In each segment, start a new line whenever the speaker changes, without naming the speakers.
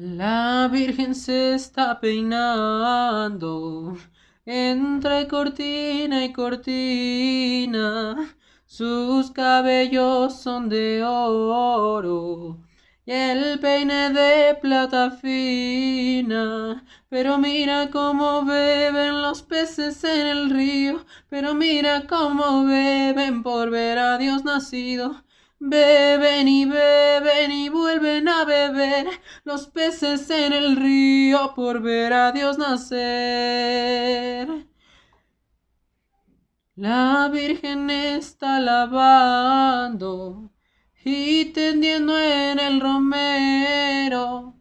La Virgen se está peinando entre cortina y cortina. Sus cabellos son de oro y el peine de plata fina. Pero mira cómo beben los peces en el río, pero mira cómo beben por ver a Dios nacido. Beben y beben y vuelven a beber los peces en el río por ver a Dios nacer. La Virgen está lavando y tendiendo en el romero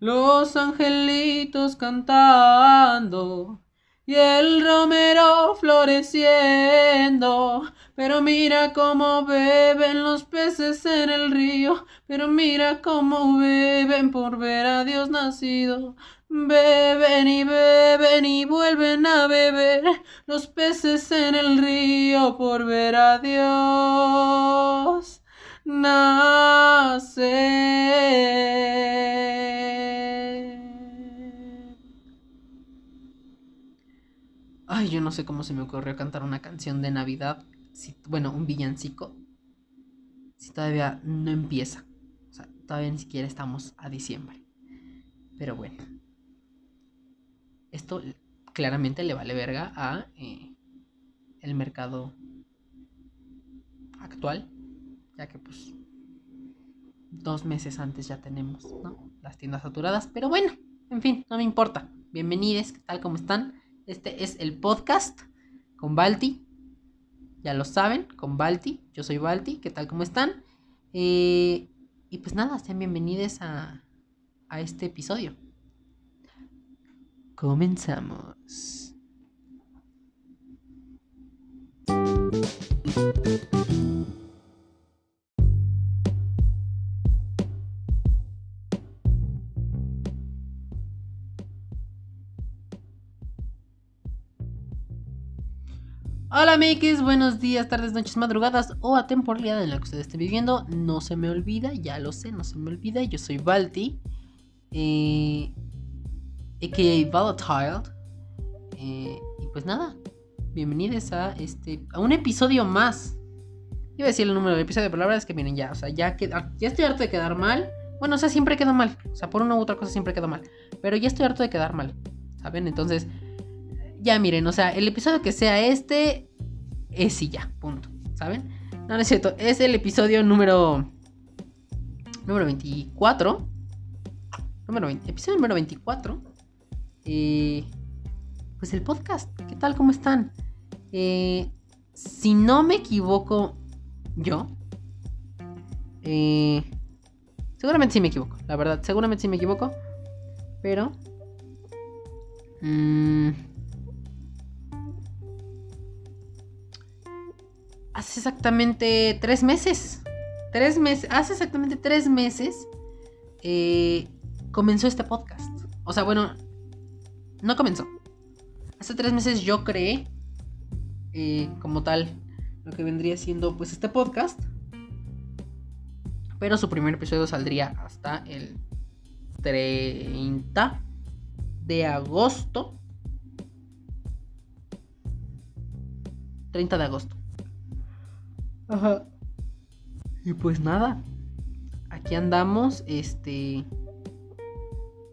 los angelitos cantando y el romero floreciendo. Pero mira cómo beben los peces en el río, pero mira cómo beben por ver a Dios nacido. Beben y beben y vuelven a beber los peces en el río por ver a Dios nacer. Ay, yo no sé cómo se me ocurrió cantar una canción de Navidad. Bueno, un villancico. Si todavía no empieza. O sea, todavía ni siquiera estamos a diciembre. Pero bueno. Esto claramente le vale verga a eh, el mercado actual. Ya que pues dos meses antes ya tenemos, ¿no? Las tiendas saturadas. Pero bueno, en fin, no me importa. Bienvenidos, ¿qué tal? ¿Cómo están? Este es el podcast con Balti. Ya lo saben, con Balti. Yo soy Balti. ¿Qué tal? ¿Cómo están? Eh, y pues nada, sean bienvenidos a, a este episodio. Comenzamos. Hola amigues, buenos días, tardes, noches, madrugadas o a temporalidad en la que ustedes estén viviendo. No se me olvida, ya lo sé, no se me olvida. Yo soy Balti, eh, a.k.a. Volatile. Eh, y pues nada, bienvenidos a este a un episodio más. Iba a decir el número del episodio, pero la verdad es que miren ya, o sea, ya, queda, ya estoy harto de quedar mal. Bueno, o sea, siempre quedo mal. O sea, por una u otra cosa siempre quedo mal. Pero ya estoy harto de quedar mal. ¿Saben? Entonces ya miren, o sea, el episodio que sea este es y ya, punto, ¿saben? No, no es cierto, es el episodio número número 24. Número 20, episodio número 24. Eh, pues el podcast, ¿qué tal? ¿Cómo están? Eh, si no me equivoco yo, eh, seguramente sí me equivoco, la verdad, seguramente sí me equivoco, pero... Mmm, hace exactamente tres meses. Tres meses. Hace exactamente tres meses. Eh, comenzó este podcast. O sea, bueno. No comenzó. Hace tres meses yo creé. Eh, como tal. Lo que vendría siendo pues este podcast. Pero su primer episodio saldría hasta el 30 de agosto. 30 de agosto. Ajá. Y pues nada. Aquí andamos. Este.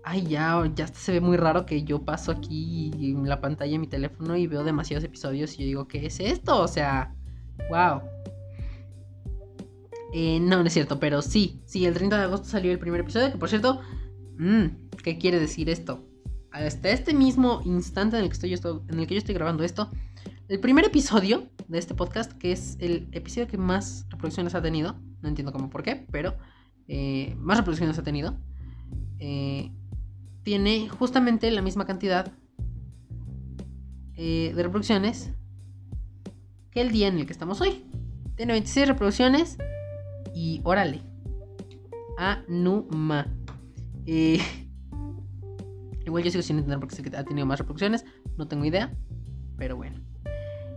Ay, ya, ya se ve muy raro que yo paso aquí en la pantalla de mi teléfono y veo demasiados episodios y yo digo, ¿qué es esto? O sea, wow. Eh, no, no es cierto, pero sí, sí, el 30 de agosto salió el primer episodio, que por cierto, mmm, ¿qué quiere decir esto? Hasta este mismo instante en el que, estoy, en el que yo estoy grabando esto, el primer episodio de este podcast, que es el episodio que más reproducciones ha tenido, no entiendo cómo por qué, pero eh, más reproducciones ha tenido, eh, tiene justamente la misma cantidad eh, de reproducciones que el día en el que estamos hoy. Tiene 26 reproducciones y órale. Anuma. Eh, igual yo sigo sin entender por qué ha tenido más reproducciones. No tengo idea. Pero bueno.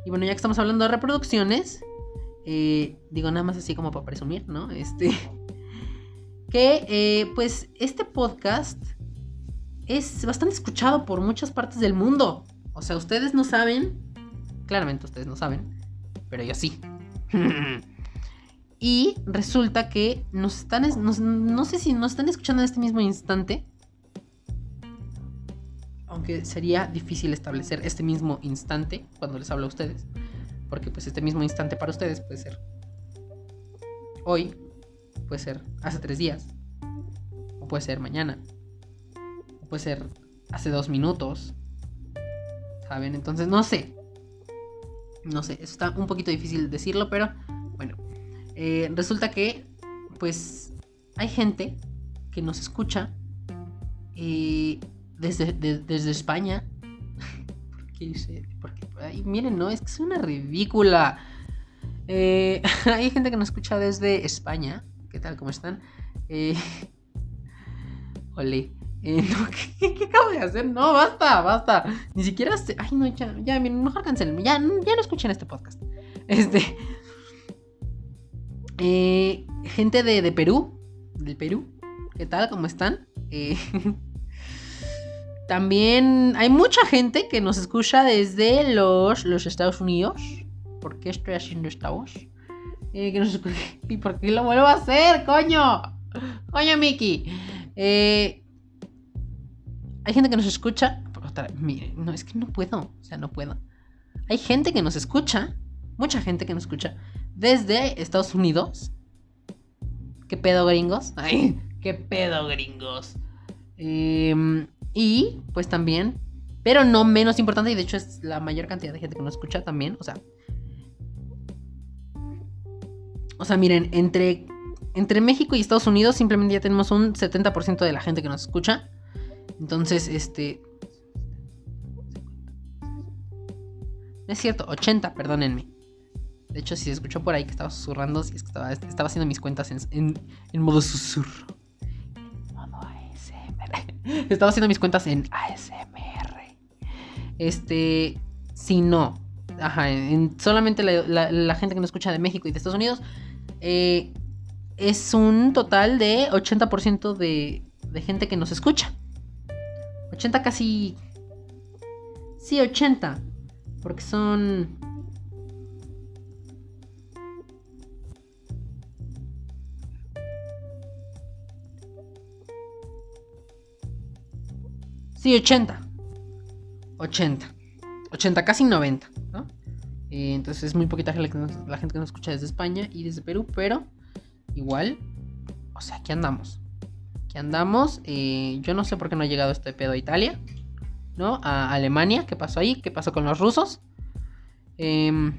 Y bueno, ya que estamos hablando de reproducciones, eh, digo nada más así como para presumir, ¿no? Este. que eh, pues este podcast es bastante escuchado por muchas partes del mundo. O sea, ustedes no saben, claramente ustedes no saben, pero yo sí. y resulta que nos están, no sé si nos están escuchando en este mismo instante, aunque sería difícil establecer este mismo instante cuando les hablo a ustedes, porque pues este mismo instante para ustedes puede ser hoy, puede ser hace tres días, o puede ser mañana, o puede ser hace dos minutos, ¿saben? Entonces no sé, no sé, eso está un poquito difícil decirlo, pero bueno, eh, resulta que pues hay gente que nos escucha eh, desde, desde España. ¿Por qué dice? Porque, miren, no, es que es una ridícula. Eh, hay gente que nos escucha desde España. ¿Qué tal? ¿Cómo están? Eh, ole. Eh, ¿qué, acabo de hacer? No, basta, basta. Ni siquiera. Ay, no, ya, ya, mejor cancelen. Ya, ya no escuchen este podcast. Este. Eh, gente de, de Perú. Del Perú. ¿Qué tal? ¿Cómo están? Eh. También hay mucha gente que nos escucha desde los, los Estados Unidos. ¿Por qué estoy haciendo esta voz? Eh, ¿Y por qué lo vuelvo a hacer, coño? Coño, Mickey. Eh, hay gente que nos escucha. No, es que no puedo. O sea, no puedo. Hay gente que nos escucha. Mucha gente que nos escucha. Desde Estados Unidos. ¿Qué pedo, gringos? ¿qué pedo, gringos? Eh, y pues también, pero no menos importante, y de hecho es la mayor cantidad de gente que nos escucha también, o sea. O sea, miren, entre, entre México y Estados Unidos simplemente ya tenemos un 70% de la gente que nos escucha. Entonces, este... No es cierto, 80, perdónenme. De hecho, si se escuchó por ahí que estaba susurrando, si es que estaba, estaba haciendo mis cuentas en, en modo susurro. Estaba haciendo mis cuentas en ASMR. Este, si no, ajá, solamente la, gente que nos escucha de México y de Estados Unidos, eh, es un total de 80% de, de gente que nos escucha. 80 casi... Sí, 80. Porque son... Sí, 80. 80. 80, casi 90, ¿no? Eh, entonces es muy poquita la, la gente que nos escucha desde España y desde Perú, pero igual, o sea, aquí andamos. Aquí andamos. Eh, yo no sé por qué no ha llegado este pedo a Italia, ¿no? A Alemania, ¿qué pasó ahí? ¿Qué pasó con los rusos? Em,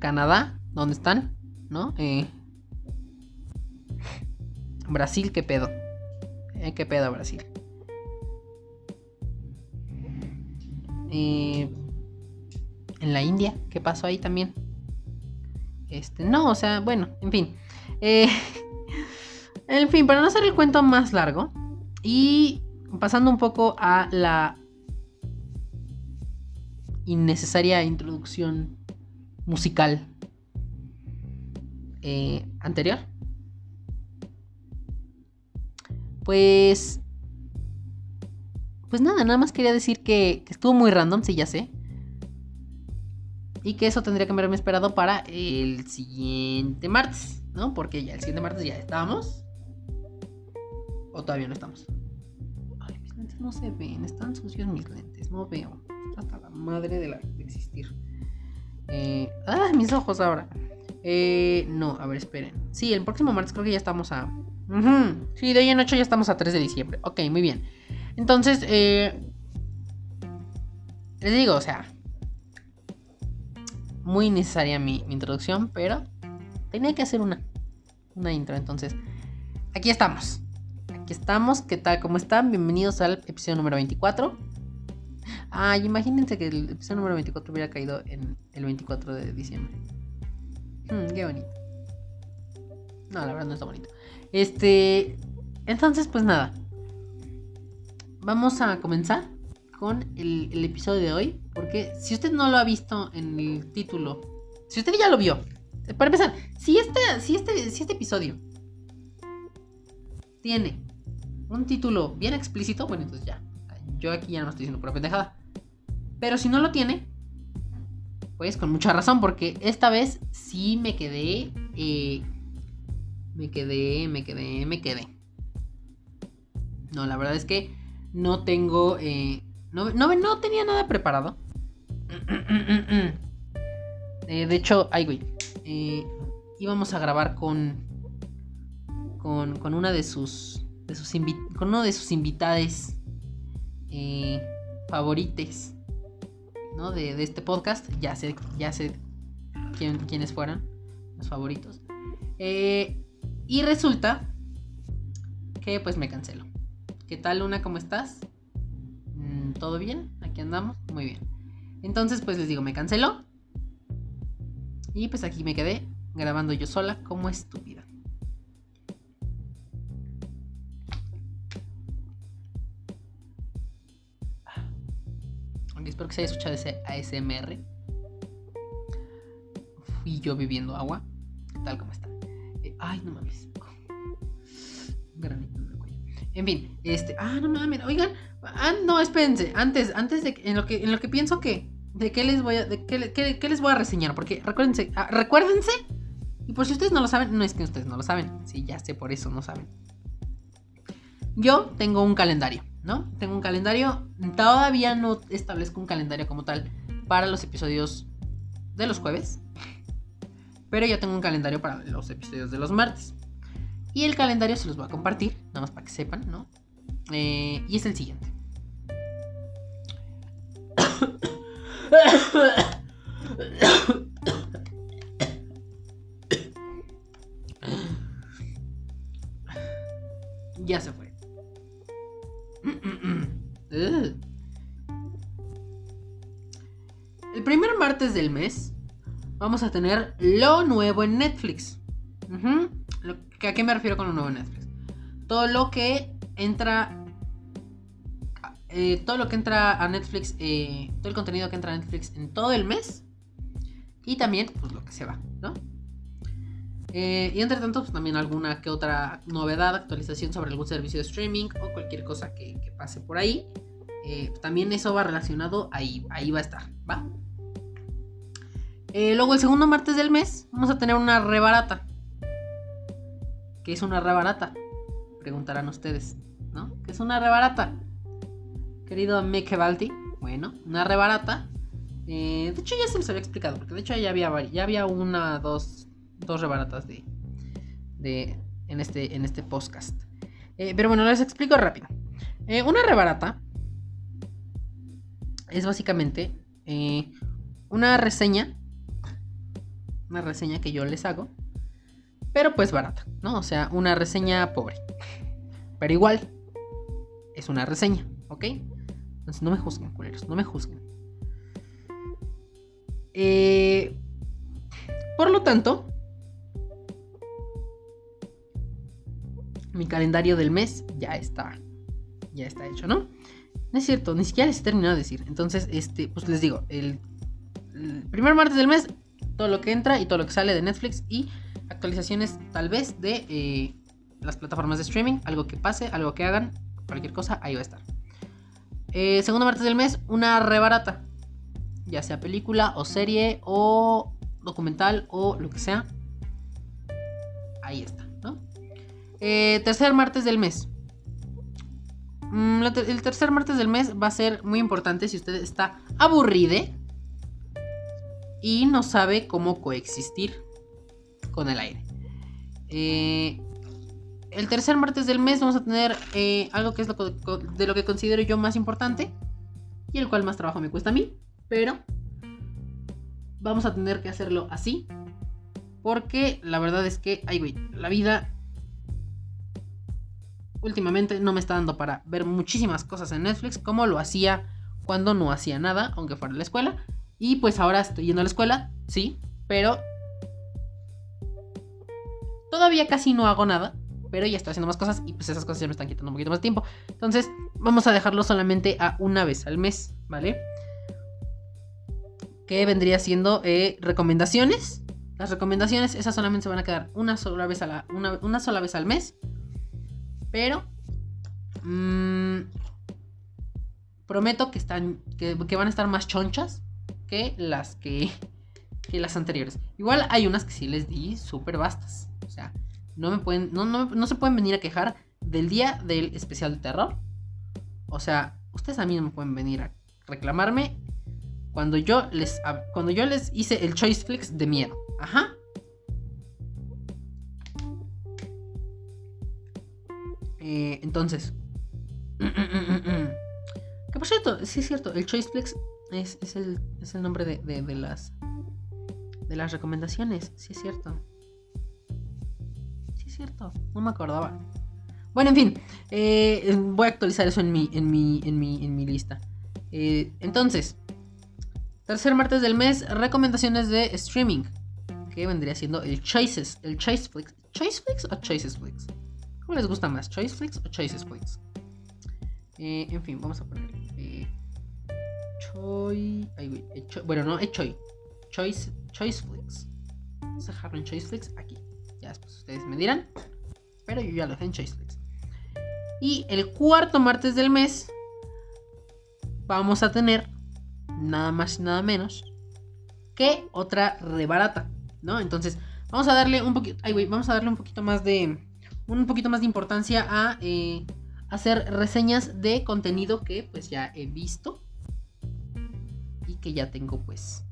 Canadá, ¿dónde están? ¿No? Eh, Brasil, ¿qué pedo? ¿Qué pedo Brasil? Eh, en la India, ¿qué pasó ahí también? Este, no, o sea, bueno, en fin. Eh, en fin, para no hacer el cuento más largo y pasando un poco a la innecesaria introducción musical eh, anterior. Pues pues nada, nada más quería decir que, estuvo muy random, sí, ya sé. Y que eso tendría que haberme esperado para el siguiente martes, ¿no? Porque ya el siguiente martes ya estábamos. O todavía no estamos. Ay, mis lentes no se ven, están sucios mis lentes, no veo. Hasta la madre de, la, de existir. Eh, ah, mis ojos ahora. Eh, no, a ver, esperen. Sí, el próximo martes creo que ya estamos a. Sí, de hoy en 8 ya estamos a 3 de diciembre. Ok, muy bien. Entonces, eh, les digo, o sea, muy necesaria mi, introducción, pero tenía que hacer una, una intro. Entonces, aquí estamos. Aquí estamos. ¿Qué tal? ¿Cómo están? Bienvenidos al episodio número 24. Ay, imagínense que el episodio número 24 hubiera caído en el 24 de diciembre. Hmm, qué bonito. No, la verdad no está bonito. Este. Entonces, pues nada vamos a comenzar con el, episodio de hoy. Porque si usted no lo ha visto en el título, si usted ya lo vio, para empezar, si este, si este, si este episodio tiene un título bien explícito, bueno, entonces ya. Yo aquí ya no estoy diciendo pura pendejada. Pero si no lo tiene, pues con mucha razón, porque esta vez sí me quedé. Eh, me quedé, me quedé, me quedé. No, la verdad es que no tengo. Eh, no, no, tenía nada preparado. Eh, de hecho, ay, güey. íbamos a grabar con. Con, con una de sus con uno de sus invitados eh, favorites ¿no? de, este podcast. Ya sé, ya quién, quiénes fueron los favoritos. Eh, y resulta que pues me cancelo. ¿Qué tal Luna? ¿Cómo estás? Mm, ¿Todo bien? Aquí andamos. Muy bien. Entonces pues les digo, me canceló. Y pues aquí me quedé grabando yo sola como estúpida. espero que se haya escuchado ese ASMR. Fui yo bebiendo agua. Tal como está. Eh, ay, no mames. Granito. En fin, este. Ah, no mames. Oigan. Ah, no, espérense. Antes, antes de en lo que, en lo que pienso que. De qué les voy a. De qué, qué, les voy a reseñar. Porque recuérdense. Ah, recuérdense. Y por si ustedes no lo saben. No es que ustedes no lo saben. Sí, ya sé, por eso no saben. Yo tengo un calendario. ¿no? Tengo un calendario. Todavía no establezco un calendario como tal para los episodios de los jueves. Pero ya tengo un calendario para los episodios de los martes. Y el calendario se los voy a compartir, nada más para que sepan, ¿no? Eh, y es el siguiente. ya se fue. El primer martes del mes vamos a tener lo nuevo en Netflix. ¿A qué me refiero con lo nuevo Netflix? Todo lo que entra. Eh, todo lo que entra a Netflix. Eh, todo el contenido que entra a Netflix en todo el mes. Y también, pues lo que se va, ¿no? Eh, y entre tanto, pues también alguna que otra novedad, actualización sobre algún servicio de streaming o cualquier cosa que, pase por ahí. También eso va relacionado ahí, ahí va a estar, ¿va? Luego el segundo martes del mes vamos a tener una rebarata. ¿Qué es una rebarata? Preguntarán ustedes, ¿no? ¿Qué es una rebarata? Querido Mekebalti, bueno, una rebarata. de hecho ya se les había explicado, porque de hecho ya había, ya había una, dos, dos rebaratas de, de, en, este, en este podcast. Eh, pero bueno, les explico rápido. Eh, una rebarata es básicamente eh, una reseña. Una reseña que yo les hago. Pero pues barata, ¿no? O sea, una reseña pobre. Pero igual, es una reseña, ¿ok? Entonces no me juzguen, culeros, no me juzguen. por lo tanto, mi calendario del mes ya está. Ya está hecho, ¿no? No es cierto, ni siquiera les he terminado de decir. Entonces, este, pues les digo, el, primer martes del mes, todo lo que entra y todo lo que sale de Netflix y actualizaciones tal vez de eh, las plataformas de streaming, algo que pase, algo que hagan, cualquier cosa, ahí va a estar. Eh, segundo martes del mes, una rebarata. Ya sea película o serie o documental o lo que sea. Ahí está. Eh, tercer martes del mes. Mm, el tercer martes del mes va a ser muy importante si usted está aburrido y no sabe cómo coexistir con el aire. Eh, el tercer martes del mes vamos a tener eh, algo que es de lo que considero yo más importante y el cual más trabajo me cuesta a mí, pero vamos a tener que hacerlo así porque la verdad es que, ay güey, la vida últimamente no me está dando para ver muchísimas cosas en Netflix como lo hacía cuando no hacía nada, aunque fuera a la escuela. Y pues ahora estoy yendo a la escuela, sí, pero todavía casi no hago nada, pero ya estoy haciendo más cosas y pues esas cosas ya me están quitando un poquito más tiempo. Entonces vamos a dejarlo solamente a una vez al mes, ¿vale? Que vendría siendo eh, recomendaciones. Las recomendaciones, esas solamente se van a quedar una sola vez, a la, una sola vez al mes Pero mmm, prometo que están. Que, que, van a estar más chonchas que las que. que las anteriores. Igual hay unas que sí les di súper bastas. O sea, no me pueden. No, no, no se pueden venir a quejar del día del especial de terror. O sea, ustedes a mí no me pueden venir a reclamarme cuando yo les, cuando yo les hice el Choice Flex de miedo. Ajá. Eh, entonces. que por cierto, sí es cierto, el Choice Flex es, es, el, es el, nombre de, de, de, las de las recomendaciones. Sí es cierto. Cierto. No me acordaba. Bueno, en fin. Eh, voy a actualizar eso en mi, en mi, en mi, en mi lista. Eh, entonces, tercer martes del mes, recomendaciones de streaming. Que vendría siendo el Choices. El Choiceflix. ¿Choiceflix o Choicesflix? ¿Cómo les gusta más? ¿Choiceflix o Choicesflix? Eh, en fin, vamos a poner. Eh, Choi. Ay, eh, bueno, no, es Choi. Choice, Choiceflix. Vamos a dejarlo en Choiceflix aquí. Después ustedes me dirán. Pero yo ya lo dejé en. Y el cuarto martes del mes vamos a tener nada más y nada menos que otra rebarata, ¿no? Entonces, vamos a darle un poquito, vamos a darle un poquito más de, un poquito más de importancia a eh, hacer reseñas de contenido que pues ya he visto y que ya tengo pues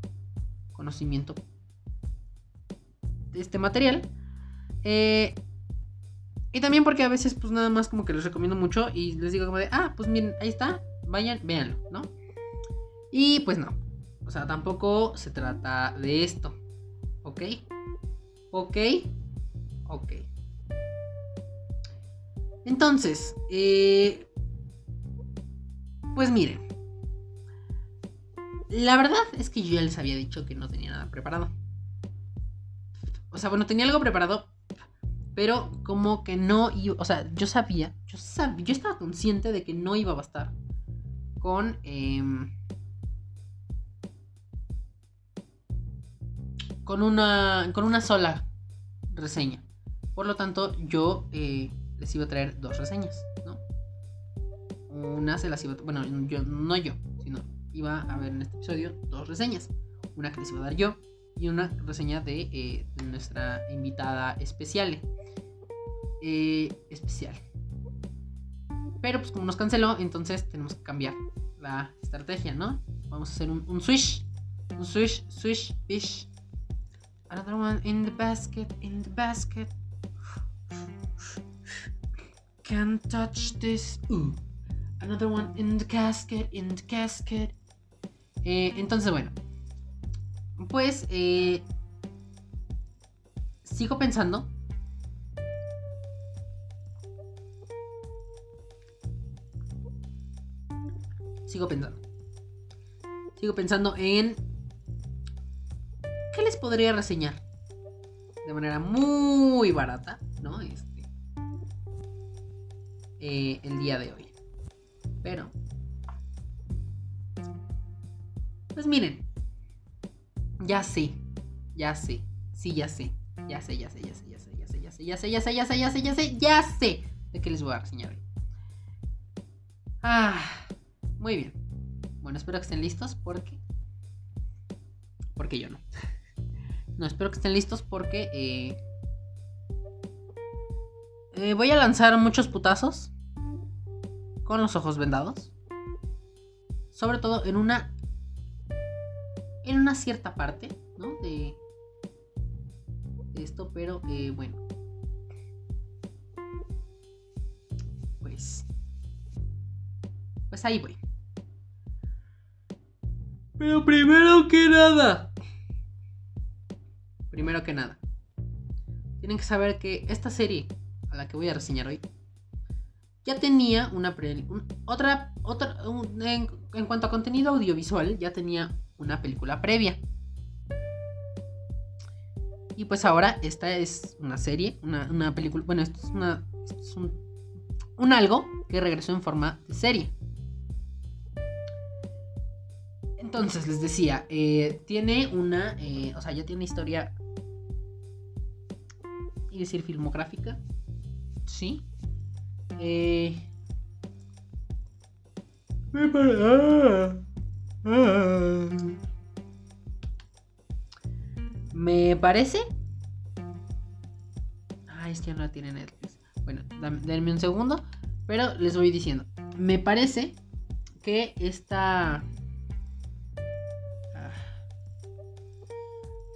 conocimiento de este material. Eh, y también porque a veces pues nada más como que les recomiendo mucho y les digo como de, ah, pues miren, ahí está, vayan, véanlo, ¿no? Y pues no. O sea, tampoco se trata de esto. ¿Ok? ¿Ok? Ok. Entonces, eh, pues miren. La verdad es que yo ya les había dicho que no tenía nada preparado. O sea, bueno, tenía algo preparado, pero como que no o sea, yo sabía, yo sabía, yo estaba consciente de que no iba a bastar con... Em, con una, con una sola reseña. Por lo tanto, yo eh, les iba a traer dos reseñas, ¿no? Una se las iba a... Bueno, yo, no yo, sino iba a ver en este episodio dos reseñas. Una que les iba a dar yo y una reseña de, eh, nuestra invitada especial. Eh, especial. Pero pues como nos canceló, entonces tenemos que cambiar la estrategia, ¿no? Vamos a hacer un, un switch. Un switch, switch, fish. Another one in the basket, in the basket. Can't touch this. Another one in the casket, in the casket. Eh, entonces, bueno. Pues, eh, sigo pensando sigo pensando. Sigo pensando en qué les podría reseñar de manera muy barata, ¿no? Este, eh, el día de hoy. Pero, pues miren, ya sé, ya sé, sí, ya sé, ya sé, ya sé, ya sé, ya sé, ya sé, ya sé, ya sé, ya sé, ya sé, ya sé, ya sé, ya sé de qué les voy a reseñar hoy. Ah. Muy bien. Bueno, espero que estén listos porque... Porque yo no. No, espero que estén listos porque... Eh, eh, voy a lanzar muchos putazos. Con los ojos vendados. Sobre todo en una... En una cierta parte, ¿no? De... de esto, pero eh, bueno. Pues... Pues ahí voy. Pero primero que nada. Primero que nada. Tienen que saber que esta serie a la que voy a reseñar hoy ya tenía una otra otra en, cuanto a contenido audiovisual ya tenía una película previa. Y pues ahora esta es una serie, una, película, bueno, esto es, una, un algo que regresó en forma de serie. Entonces, les decía, eh, tiene una, eh, o sea, ya tiene historia, y decir filmográfica, sí. Eh... Me parece... Ay, es que no la tiene Netflix. Bueno, denme un segundo. Pero les voy diciendo. Me parece que esta.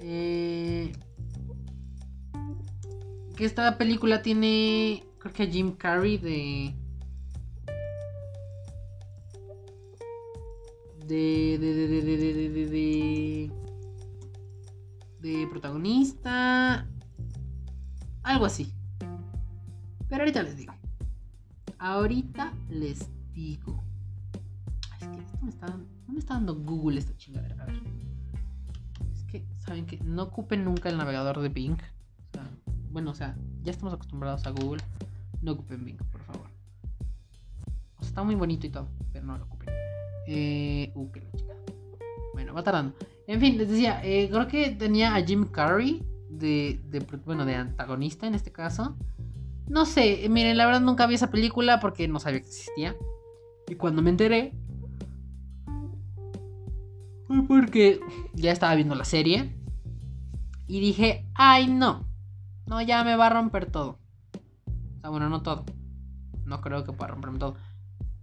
Eh, que esta película tiene. Creo que Jim Carrey de. de, de, de, de, de, de, de, de protagonista. Algo así. Pero ahorita les digo. Ahorita les digo. Es que esto me está, no me está dando Google esta chingadera. A ver. Que, ¿saben que No ocupen nunca el navegador de Bing. O sea, bueno, o sea, ya estamos acostumbrados a Google. No ocupen Bing, por favor. Está muy bonito y todo, pero no lo ocupen. Eh, uh, qué la chica. Bueno, va tardando. En fin, les decía, eh, creo que tenía a Jim Carrey de, de, bueno, de antagonista en este caso. No sé, miren, la verdad nunca vi esa película porque no sabía que existía. Y cuando me enteré, porque ya estaba viendo la serie. Y dije, ay no, no, ya me va a romper todo. O sea, bueno, no todo. No creo que pueda romperme todo.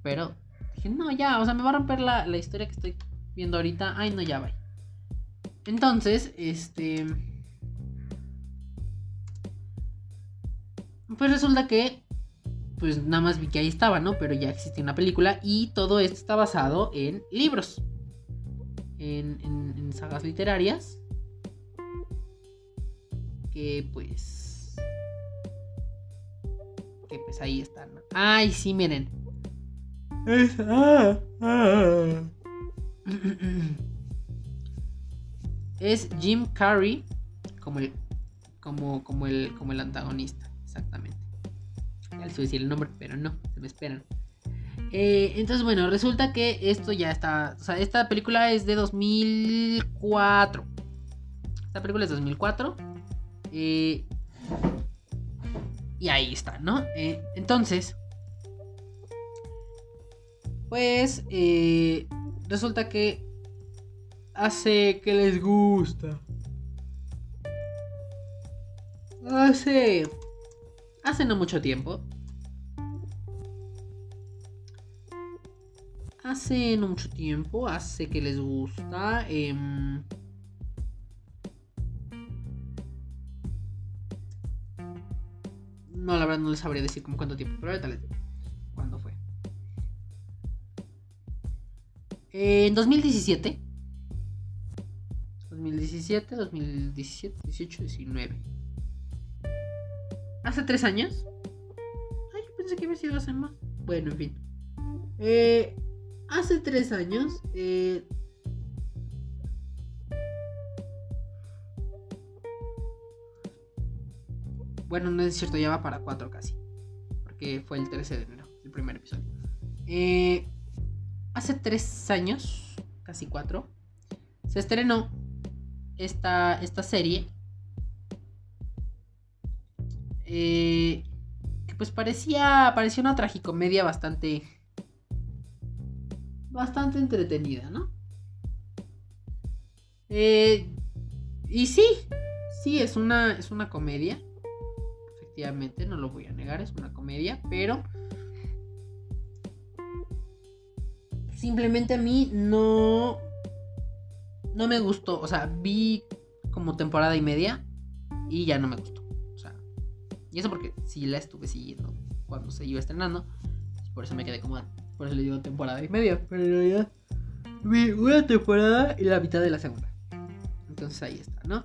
Pero Dije, no, ya, o sea, me va a romper la, historia que estoy viendo ahorita. Ay, no, ya va. Entonces, este... Pues resulta que, pues nada más vi que ahí estaba, ¿no? Pero ya existe una película y todo esto está basado en libros, en, en sagas literarias, que pues... Que pues ahí están. Ay, sí, miren. Es, ah, ah. es Jim Carrey como el, como, como el, como el antagonista, exactamente. Ya les voy a decir el nombre, pero no, se me esperan. Eh, entonces, bueno, resulta que esto ya está. O sea, esta película es de 2004. Esta película es de 2004. Eh, y ahí está, ¿no? Eh, entonces, pues eh, resulta que hace que les gusta. Hace... Hace no mucho tiempo. Hace no mucho tiempo, hace que les gusta. Em, no, la verdad no les sabría decir como cuánto tiempo, pero ahorita les digo. en 2017. 2017, 2017, 18, 19. Hace tres años. Ay, pensé que había sido hace más. Bueno, en fin. Eh, hace tres años. Eh, bueno, no es cierto, ya va para cuatro casi. Porque fue el 13 de enero, el primer episodio. Eh, hace tres años, casi cuatro, se estrenó esta, esta serie. Eh, que pues parecía, parecía una tragicomedia bastante, bastante entretenida, ¿no? Eh, y sí, sí, es una, es una comedia. Efectivamente, no lo voy a negar, es una comedia, pero simplemente a mí no. No me gustó. O sea, vi como temporada y media y ya no me gustó. O sea, y eso porque sí la estuve siguiendo cuando se iba estrenando. Por eso me quedé como. Por eso le digo temporada y media. Pero en realidad vi una temporada y la mitad de la segunda. Entonces ahí está, ¿no?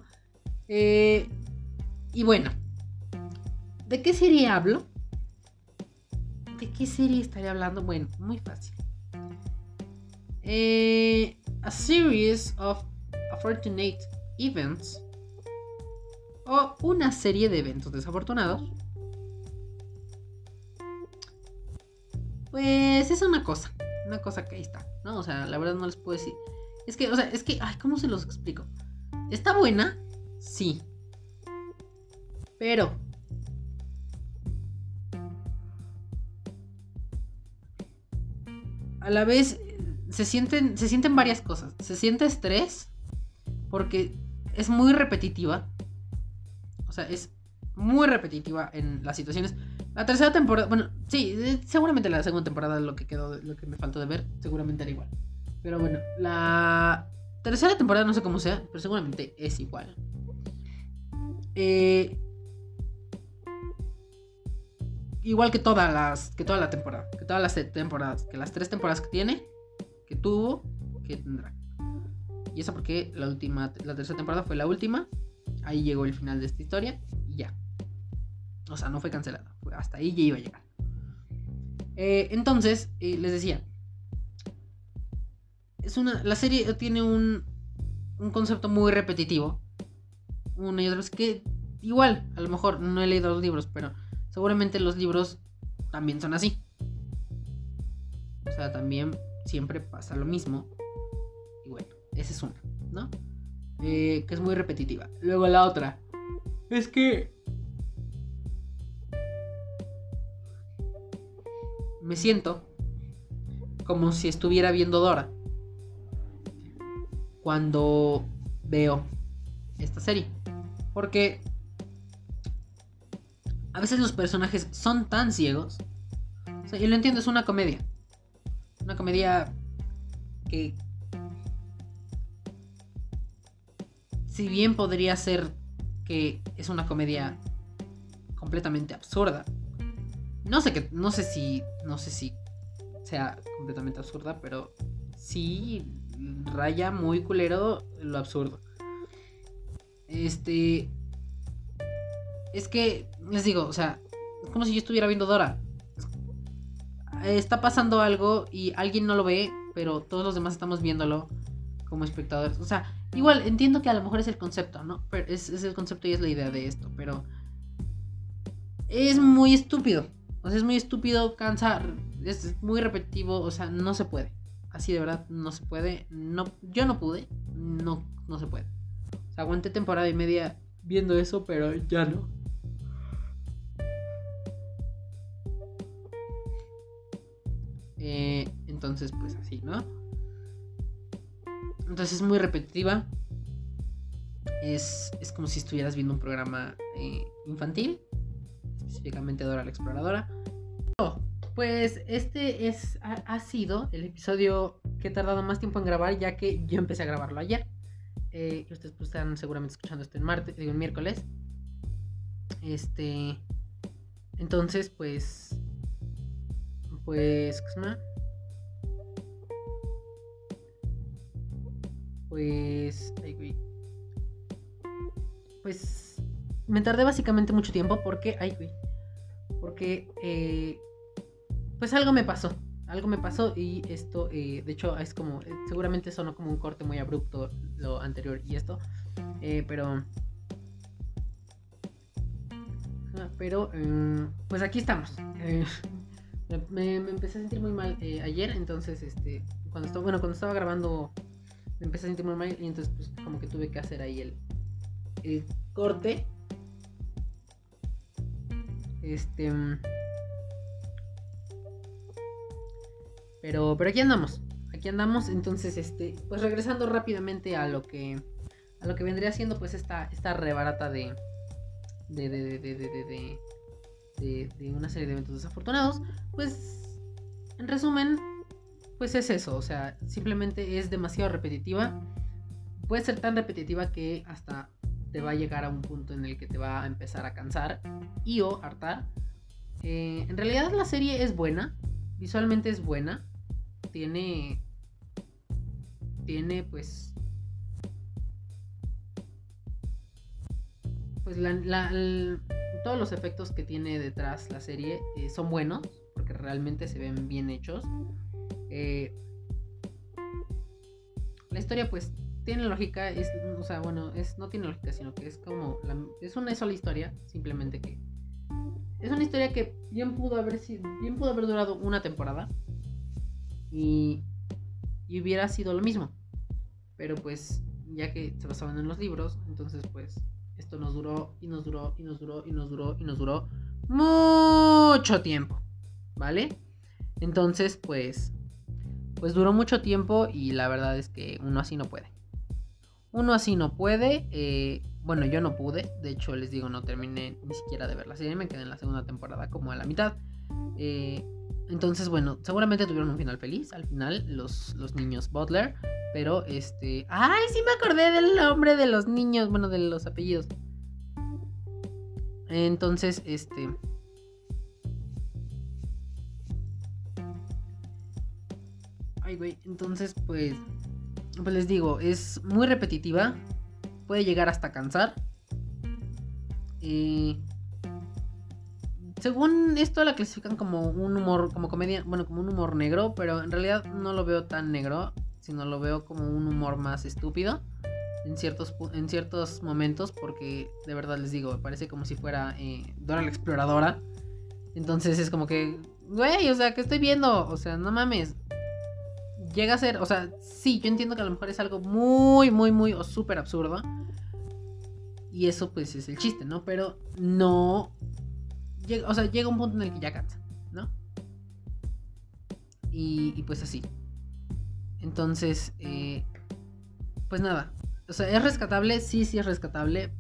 Eh, y bueno, ¿de qué serie hablo? ¿De qué serie estaría hablando? Bueno, muy fácil. Eh, a series of unfortunate events o una serie de eventos desafortunados. Pues es una cosa, una cosa que ahí está, ¿no? O sea, la verdad no les puedo decir. Es que, o sea, es que, ay, ¿cómo se los explico? ¿Está buena? Sí. Pero... a la vez se sienten, se sienten varias cosas. Se siente estrés porque es muy repetitiva. O sea, es muy repetitiva en las situaciones. La tercera temporada, bueno, sí, seguramente la segunda temporada lo que quedó, lo que me faltó de ver, seguramente era igual. Pero bueno, la tercera temporada no sé cómo sea, pero seguramente es igual. Eh, igual que todas las, que toda la temporada, que todas las temporadas, que las tres temporadas que tiene, que tuvo, que tendrá. Y eso porque la última, la tercera temporada fue la última. Ahí llegó el final de esta historia y ya. O sea, no fue cancelada. Hasta ahí ya iba a llegar. Eh, entonces, eh, les decía. Es una. La serie tiene un. Un concepto muy repetitivo. Una y otra vez. Que igual, a lo mejor no he leído los libros, pero seguramente los libros también son así. O sea, también siempre pasa lo mismo. Y bueno, esa es una, ¿no? Eh, que es muy repetitiva. Luego la otra. Es que me siento como si estuviera viendo Dora cuando veo esta serie. Porque a veces los personajes son tan ciegos. O sea, yo lo entiendo, es una comedia. Una comedia que... Si bien podría ser que es una comedia completamente absurda, no sé que, no sé si, no sé si sea completamente absurda, pero sí raya muy culero lo absurdo. Este, es que les digo, o sea, es como si yo estuviera viendo Dora. Está pasando algo y alguien no lo ve, pero todos los demás estamos viéndolo como espectadores. O sea, igual entiendo que a lo mejor es el concepto, ¿no? Pero es, es el concepto y es la idea de esto, pero es muy estúpido. O sea, es muy estúpido, cansa, es muy repetitivo, o sea, no se puede. Así de verdad, no se puede. No, yo no pude, no, no se puede. O sea, aguanté temporada y media viendo eso, pero ya no. Eh, entonces, pues así, ¿no? Entonces es muy repetitiva. Es, es como si estuvieras viendo un programa eh, infantil específicamente Dora la Exploradora. pues este es, ha, sido el episodio que he tardado más tiempo en grabar, ya que yo empecé a grabarlo ayer. Eh, ustedes pues, están seguramente escuchando esto en martes, digo, en miércoles. Este. Entonces, pues. Pues. ¿Qué se llama? Pues. Pues. Me tardé básicamente mucho tiempo porque. Ay, güey porque eh, pues algo me pasó, algo me pasó y esto, eh, de hecho, es como, eh, seguramente sonó como un corte muy abrupto lo anterior y esto, pero... Pero, pues aquí estamos. Me, empecé a sentir muy mal ayer, entonces, este, cuando estaba, bueno, cuando estaba grabando, me empecé a sentir muy mal y entonces, pues, como que tuve que hacer ahí el, el corte este. Pero, pero aquí andamos. Aquí andamos. Entonces, este. Pues regresando rápidamente a lo que. A lo que vendría siendo pues esta, esta rebarata de. De, de, de, de, de, de una serie de eventos desafortunados. Pues. En resumen. Pues es eso. O sea, simplemente es demasiado repetitiva. Puede ser tan repetitiva que hasta te va a llegar a un punto en el que te va a empezar a cansar y o hartar. Eh, en realidad la serie es buena, visualmente es buena, tiene, tiene pues, pues todos los efectos que tiene detrás la serie eh, son buenos, porque realmente se ven bien hechos. Eh, la historia pues tiene lógica, es, o sea, bueno, es, no tiene lógica, sino que es como, es una sola historia, simplemente que es una historia que bien pudo haber bien pudo haber durado una temporada y, y hubiera sido lo mismo, pero pues ya que se basaban en los libros, entonces pues esto nos duró y nos duró y nos duró y nos duró y nos duró mucho tiempo, ¿vale? Entonces pues pues duró mucho tiempo y la verdad es que uno así no puede. Uno así no puede. Eh, bueno, yo no pude. De hecho, les digo, no terminé ni siquiera de ver la serie. Me quedé en la segunda temporada como a la mitad. Eh, entonces, bueno, seguramente tuvieron un final feliz. Al final, los, los niños Butler. Pero este. ¡Ay! Sí me acordé del nombre de los niños. Bueno, de los apellidos. Entonces, este. Ay, güey. Entonces, pues. Pues les digo, es muy repetitiva. Puede llegar hasta cansar. Eh, según esto la clasifican como un humor, como comedia, bueno, como un humor negro, pero en realidad no lo veo tan negro, sino lo veo como un humor más estúpido en ciertos, en ciertos momentos, porque de verdad les digo, parece como si fuera eh, Dora la Exploradora. Entonces es como que, güey, o sea, ¿qué estoy viendo? O sea, no mames. Llega a ser, o sea, sí, yo entiendo que a lo mejor es algo muy, muy, muy o súper absurdo. Y eso pues es el chiste, ¿no? Pero no... Llega, o sea, llega un punto en el que ya cansa, ¿no? Y, pues así. Entonces, eh, pues nada, o sea, ¿es rescatable? Sí, sí es rescatable.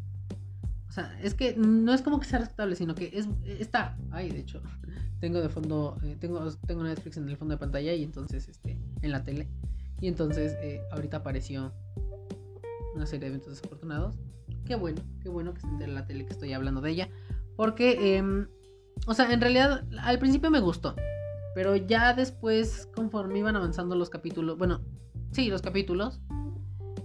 O sea, es que no es como que sea rescatable, sino que es está. Ay, de hecho, tengo de fondo, eh, tengo, tengo Netflix en el fondo de pantalla y entonces, este, en la tele. Y entonces, eh, ahorita apareció una serie de eventos desafortunados. Qué bueno, qué bueno que esté en la tele que estoy hablando de ella. Porque, em, o sea, en realidad, al principio me gustó. Pero ya después, conforme iban avanzando los capítulos, bueno, sí, los capítulos,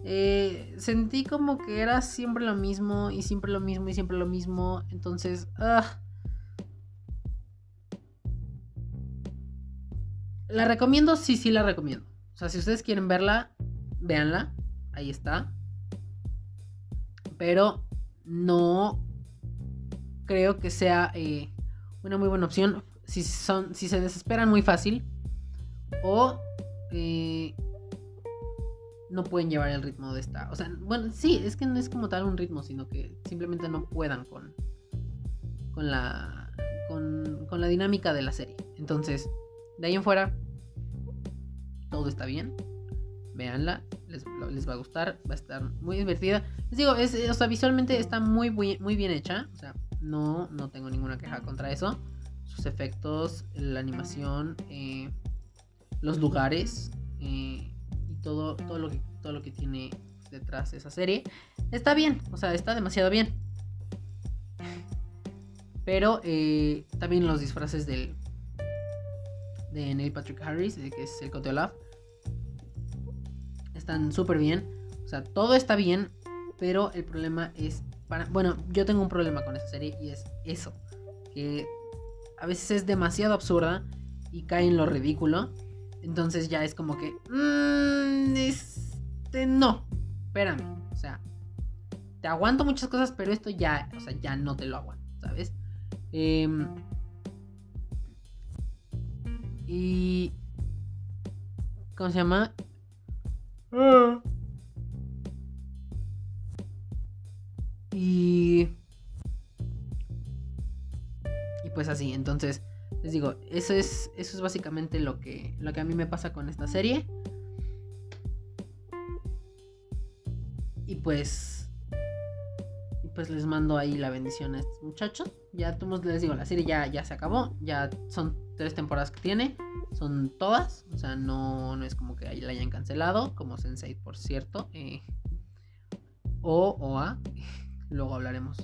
eh, sentí como que era siempre lo mismo y siempre lo mismo y siempre lo mismo. Entonces, ah. La recomiendo, sí, sí la recomiendo. O sea, si ustedes quieren verla, véanla. Ahí está. Pero no creo que sea eh, una muy buena opción si, son, si se desesperan muy fácil. O eh, no pueden llevar el ritmo de esta. O sea, bueno, sí, es que no es como tal un ritmo, sino que simplemente no puedan con, con la, con, con la dinámica de la serie. Entonces, de ahí en fuera, todo está bien. Véanla, les, va a gustar, va a estar muy divertida. Les digo, es, o sea, visualmente está muy, muy, muy bien hecha. O sea, no, no tengo ninguna queja contra eso. Sus efectos, la animación, eh, los lugares. Eh, todo, todo, lo que, todo lo que tiene detrás de esa serie. Está bien, o sea, está demasiado bien. Pero eh, también los disfraces del de Neil Patrick Harris, que es el Cote Olaf, están súper bien. O sea, todo está bien, pero el problema es para, bueno, yo tengo un problema con esta serie y es eso, que a veces es demasiado absurda y cae en lo ridículo. Entonces ya es como que. Mmm, este. No. Espérame. O sea. Te aguanto muchas cosas, pero esto ya. O sea, ya no te lo aguanto. ¿Sabes? Em, y. ¿Cómo se llama? Y. Y pues así, entonces. Les digo, eso es, eso es básicamente lo que, lo que a mí me pasa con esta serie. Y pues. Pues les mando ahí la bendición a estos muchachos. Ya les digo, la serie ya, ya se acabó. Ya son tres temporadas que tiene. Son todas. O sea, no, no es como que la hayan cancelado. Como Sensei, por cierto. Eh, o, o A. Luego hablaremos.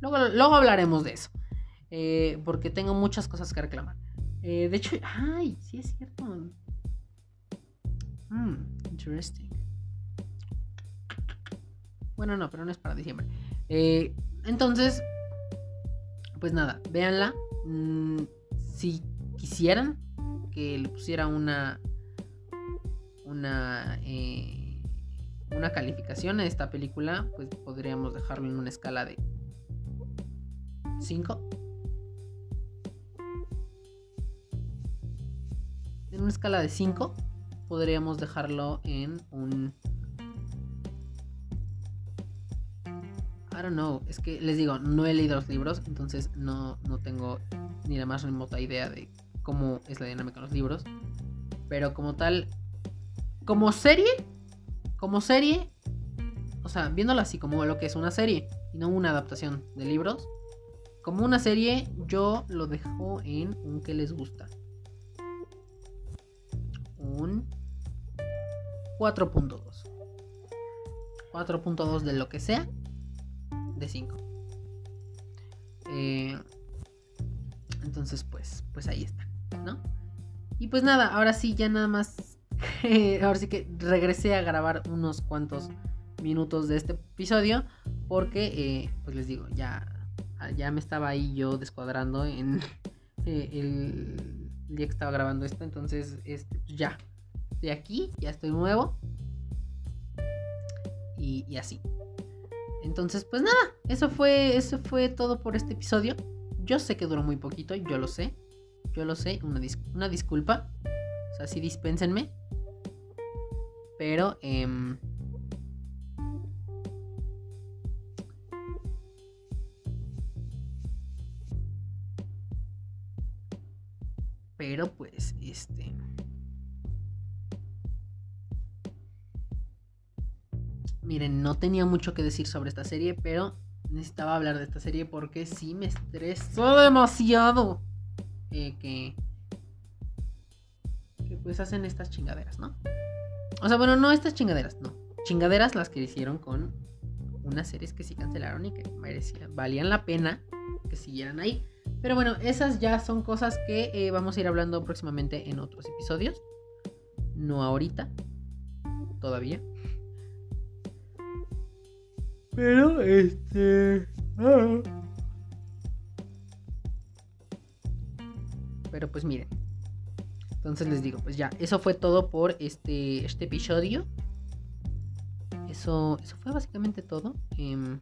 Luego, luego hablaremos de eso. Eh, porque tengo muchas cosas que reclamar. Eh, de hecho, ay, sí es cierto. Hmm, interesting. Bueno, no, pero no es para diciembre. Eh, entonces, pues nada, véanla. Mm, si quisieran que le pusiera una una una calificación a esta película, pues podríamos dejarlo en una escala de 5 una escala de 5 podríamos dejarlo en un... I don't know, es que les digo, no he leído los libros, entonces no, no tengo ni la más remota idea de cómo es la dinámica de los libros. Pero como tal, como serie, como serie, o sea, viéndolo así como lo que es una serie y no una adaptación de libros, como una serie yo lo dejo en un que les gusta. Un 4.2. 4.2 de lo que sea de 5. Eh, entonces, pues, pues ahí está, ¿no? Y pues nada, ahora sí, ya nada más. ahora sí que regresé a grabar unos cuantos minutos de este episodio. Porque, eh, pues les digo, ya, ya me estaba ahí yo descuadrando en eh, el, día que estaba grabando esto. Entonces, este, pues ya, estoy aquí, ya estoy nuevo. Y, así. Entonces, pues nada, eso fue, eso fue todo por este episodio. Yo sé que duró muy poquito, yo lo sé. Yo lo sé, una, una disculpa. O sea, sí dispénsenme. Pero, eh, Pero pues, este... Miren, no tenía mucho que decir sobre esta serie, pero necesitaba hablar de esta serie porque sí me estresó demasiado eh, que, que pues hacen estas chingaderas, ¿no? O sea, bueno, no estas chingaderas, no. Chingaderas las que hicieron con unas series que sí cancelaron y que merecían, valían la pena que siguieran ahí. Pero bueno, esas ya son cosas que eh, vamos a ir hablando próximamente en otros episodios. No ahorita. Todavía. Pero, este... Ah. Pero pues miren. Entonces les digo, pues ya, eso fue todo por este, este episodio. Eso, eso fue básicamente todo. Eh,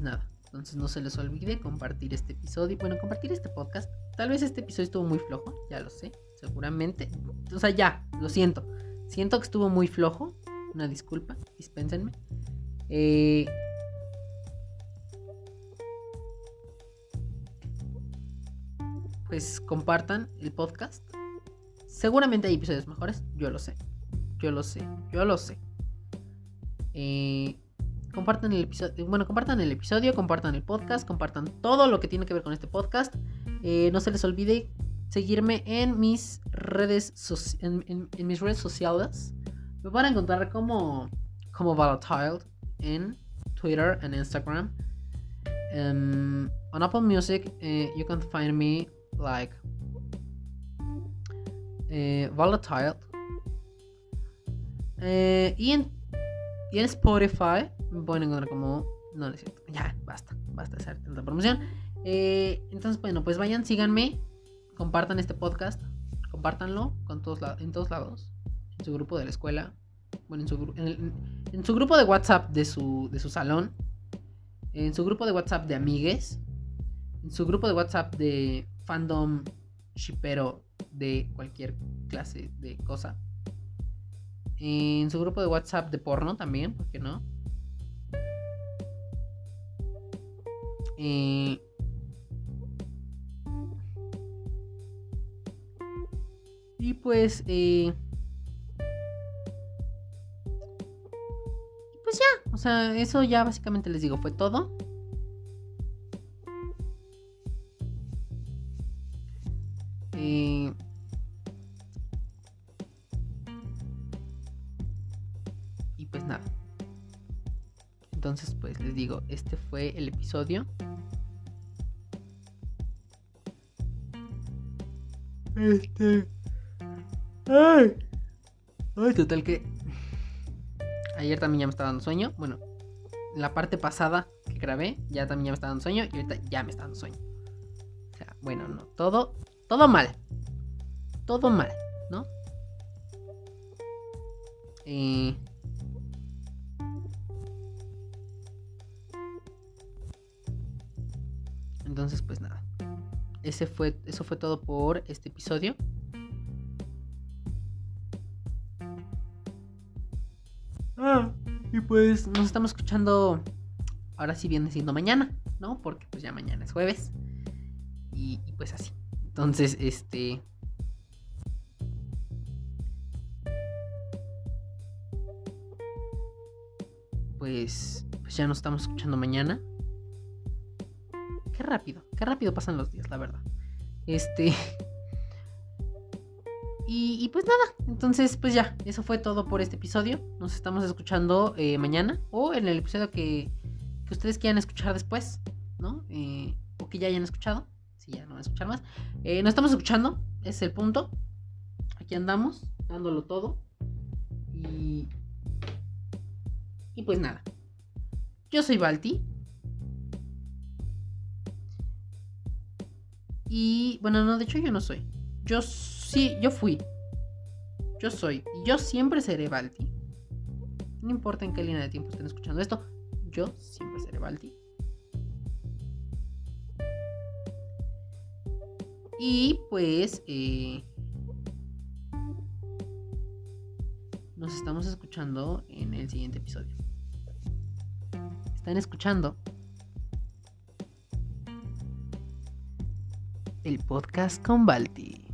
pues nada, entonces no se les olvide compartir este episodio. Bueno, compartir este podcast. Tal vez este episodio estuvo muy flojo, ya lo sé, seguramente. O sea, ya, lo siento. Siento que estuvo muy flojo. Una disculpa, dispénsenme. Eh, pues compartan el podcast. Seguramente hay episodios mejores, yo lo sé. Yo lo sé, yo lo sé. Eh, compartan el episodio, bueno, compartan el episodio, compartan el podcast, compartan todo lo que tiene que ver con este podcast. Eh, no se les olvide seguirme en mis redes, en, mis redes sociales. Me van a encontrar como, como Volatile en Twitter and Instagram. Um, on Apple Music, uh, you can find me like uh, Volatile. En, y en Spotify me pueden encontrar como. No, no es cierto. Ya, basta. Basta de hacer tanta promoción. entonces, bueno, pues vayan, síganme compartan este podcast, compártanlo con todos en todos lados, en su grupo de la escuela, bueno, en su, en, su grupo de WhatsApp de su, de su salón, en su grupo de WhatsApp de amigues, en su grupo de WhatsApp de fandom shipero de cualquier clase de cosa, en su grupo de WhatsApp de porno también, ¿por qué no? Eh, Y pues... Eh, pues ya, o sea, eso ya básicamente les digo, fue todo. Eh, y pues nada. Entonces, pues les digo, este fue el episodio. Este... Ay. Ay, total que. Ayer también ya me estaba dando sueño. Bueno, la parte pasada que grabé, ya también ya me estaba dando sueño. Y ahorita ya me está dando sueño. O sea, bueno, no. Todo. Todo mal. Todo mal, ¿no? Eh. Entonces, pues nada ese fue, eso fue todo por este episodio. Ah, y pues nos estamos escuchando ahora sí viene siendo mañana, ¿no? Porque pues ya mañana es jueves. Y, y pues así. Entonces, este... Pues, pues ya nos estamos escuchando mañana. Rápido, qué rápido pasan los días, la verdad. Este. Y, pues nada, entonces pues ya, eso fue todo por este episodio. Nos estamos escuchando eh, mañana o en el episodio que, que, ustedes quieran escuchar después, ¿no? Eh, o que ya hayan escuchado, si ya no van a escuchar más. Eh, nos estamos escuchando, es el punto. Aquí andamos, dándolo todo. Y, y pues nada, yo soy Balti. Y bueno, no, de hecho yo no soy. Yo sí, yo fui. Yo soy. Yo siempre seré Balti. No importa en qué línea de tiempo estén escuchando esto. Yo siempre seré Balti. Y pues... Eh, nos estamos escuchando en el siguiente episodio. Están escuchando el podcast con Balti.